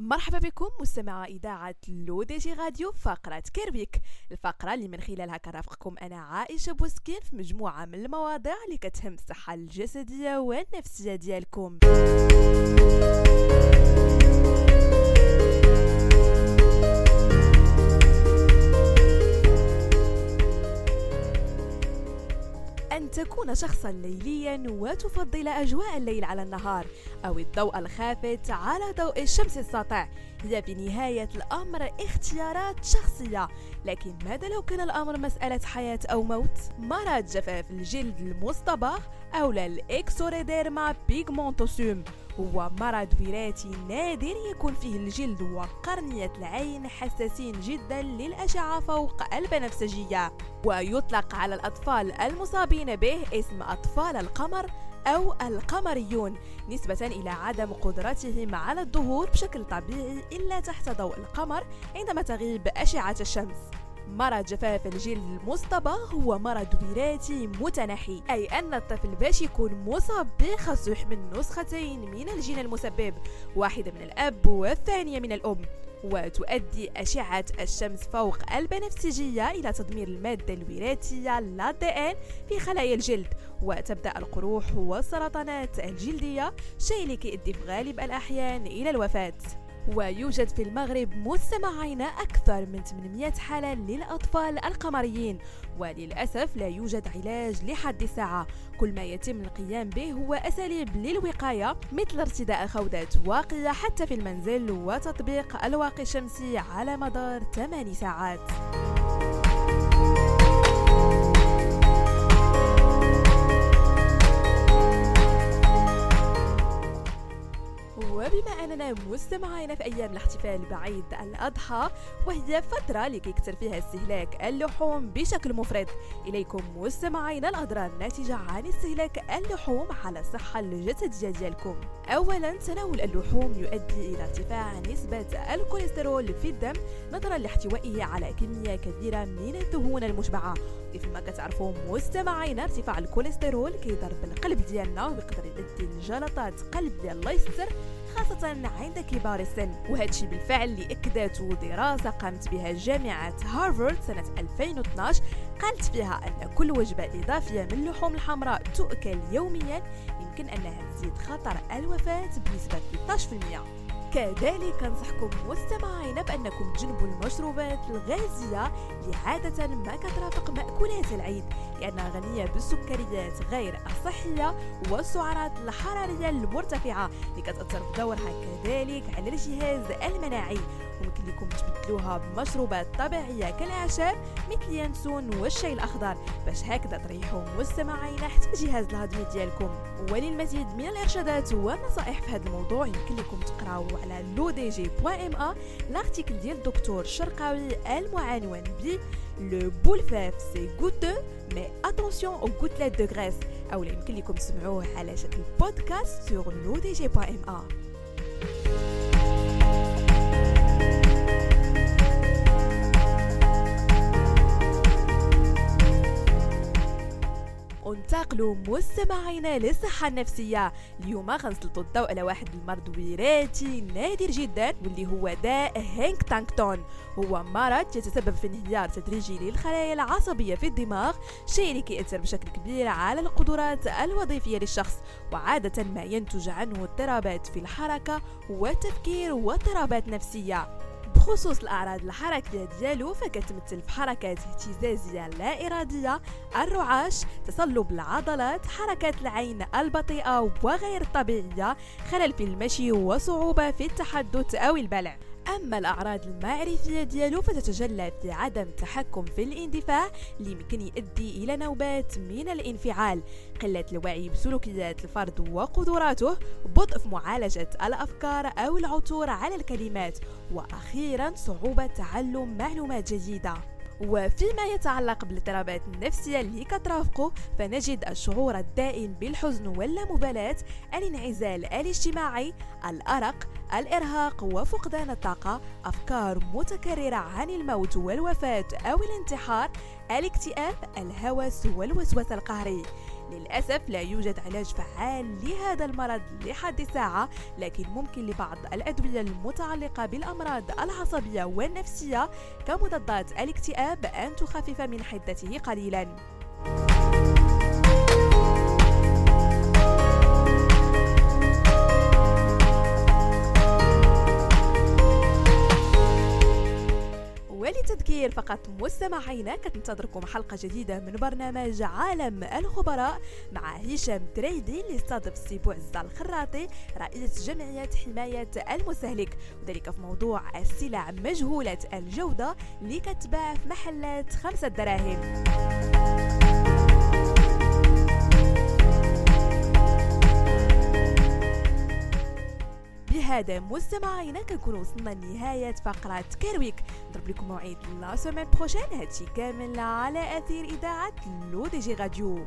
مرحبا بكم مستمع إذاعة L'ODJ Radio فقرة Care Week. الفقرة اللي من خلالها كرافقكم أنا عائشة بوسكين في مجموعة من المواضيع اللي كتهم الصحة الجسدية والنفسية ديالكم. أن تكون شخصا ليليا وتفضل أجواء الليل على النهار أو الضوء الخافت على ضوء الشمس الساطع. هي في نهاية الأمر اختيارات شخصية. لكن ماذا لو كان الأمر مسألة حياة أو موت؟ مرض جفاف الجلد المصطبغ أو الإكسوريديرما بيغمونتوسوم. هو مرض وراثي نادر يكون فيه الجلد وقرنية العين حساسين جدا للأشعة فوق البنفسجية. ويطلق على الأطفال المصابين به اسم أطفال القمر أو القمريون نسبة إلى عدم قدرتهم على الظهور بشكل طبيعي إلا تحت ضوء القمر عندما تغيب أشعة الشمس. مرض جفاف الجلد المصطبغ هو مرض وراثي متنحي أي أن الطفل باش يكون مصاب به خاصو يحمل نسختين من الجين المسبب واحدة من الأب والثانية من الأم. وتؤدي أشعة الشمس فوق البنفسجية إلى تدمير المادة الوراثية لا دي ان في خلايا الجلد. وتبدأ القروح والسرطانات الجلدية شيء اللي كيؤدي في غالب الأحيان إلى الوفاة. ويوجد في المغرب مستمعين أكثر من 800 حالة للأطفال القمريين. وللأسف لا يوجد علاج لحد الساعة. كل ما يتم القيام به هو أساليب للوقاية مثل ارتداء خوذات واقية حتى في المنزل وتطبيق الواقي الشمسي على مدار 8 ساعات. وبما أننا مستمعين في أيام الاحتفال بعيد الأضحى وهي فترة اللي كيكثر فيها استهلاك اللحوم بشكل مفرط. إليكم مستمعين الأضرار الناتجة عن استهلاك اللحوم على الصحة الجسدية ديالكم. أولا تناول اللحوم يؤدي إلى ارتفاع نسبة الكوليسترول في الدم نظرا لاحتوائه على كمية كبيرة من الدهون المشبعة. كيف ما كتعرفوا مستمعين ارتفاع الكوليسترول كيضرب القلب ديالنا ويقدر يؤدي لجلطات قلب الله يستر خاصة عند كبار السن وهذا الشيء بالفعل اللي أكدته دراسة قامت بها جامعة هارفارد سنة 2012 قالت فيها أن كل وجبة إضافية من اللحوم الحمراء تؤكل يوميا يمكن أنها تزيد خطر الوفاة بنسبة 13% كذلك ننصحكم مستمعين بأنكم تجنبوا المشروبات الغازية اللي عادة ما كترافق مأكولات العيد لأنها غنية بالسكريات غير الصحية والسعرات الحرارية المرتفعة اللي كتأثر بدورها كذلك على الجهاز المناعي. وممكن لكم تبدلوها بمشروبات طبيعية كالأعشاب مثل ينسون والشاي الأخضر. باش هكذا تريحوا مستمعين حتى الجهاز الهضمي ديالكم. وللمزيد من الإرشادات والنصائح في هذا الموضوع يمكن لكم تقراو على l'article ديال الدكتور الشرقاوي المعنون ب le boulfaf c'est goûteux mais attention aux gouttelettes de graisse أو يمكن لكم تسمعوه على شكل بودكاست sur L'ODJ point ma انتقلوا مستمعينا للصحة النفسية. اليوم غنسلطوا الضوء على واحد المرض وراثي نادر جدا واللي هو داء هنتنغتون. هو مرض يتسبب في انهيار تدريجي للخلايا العصبية في الدماغ شيء اللي كيأثر بشكل كبير على القدرات الوظيفية للشخص. وعادة ما ينتج عنه اضطرابات في الحركة والتفكير واضطرابات نفسية بخصوص الأعراض الحركية ديالو فكتمثل في حركات اهتزازية لا إرادية الرعاش تصلب العضلات حركات العين البطيئة وغير الطبيعية خلل في المشي وصعوبة في التحدث أو البلع. أما الأعراض المعرفية ديالو فتتجلى في عدم التحكم في الاندفاع اللي يمكن يؤدي إلى نوبات من الانفعال. قلة الوعي بسلوكيات الفرد وقدراته بطء في معالجة الأفكار أو العثور على الكلمات وأخيرا صعوبة تعلم معلومات جديدة. وفيما يتعلق بالاضطرابات النفسية اللي كترافقه فنجد الشعور الدائم بالحزن واللامبالاة الانعزال الاجتماعي الأرق الإرهاق وفقدان الطاقة أفكار متكررة عن الموت والوفاة أو الانتحار الاكتئاب الهوس والوسوسة القهري. للأسف لا يوجد علاج فعال لهذا المرض لحد الساعة لكن ممكن لبعض الأدوية المتعلقة بالأمراض العصبية والنفسية كمضادات الاكتئاب أن تخفف من حدته قليلاً. ولتذكير فقط. مستمعينا كتنتظركم حلقة جديدة من برنامج عالم الخبراء مع هشام تريدي اللي استضاف السي بوعز الخراطي رئيس جمعية حماية المستهلك. وذلك في موضوع السلع مجهولة الجودة اللي كتباع في محلات خمسة دراهم. بهذا مستمعينا كنكون وصلنا لنهاية فقرة Care Week نضرب لكم موعد la semaine prochaine. هادشي كامل على أثير إذاعة L'ODJ Radio.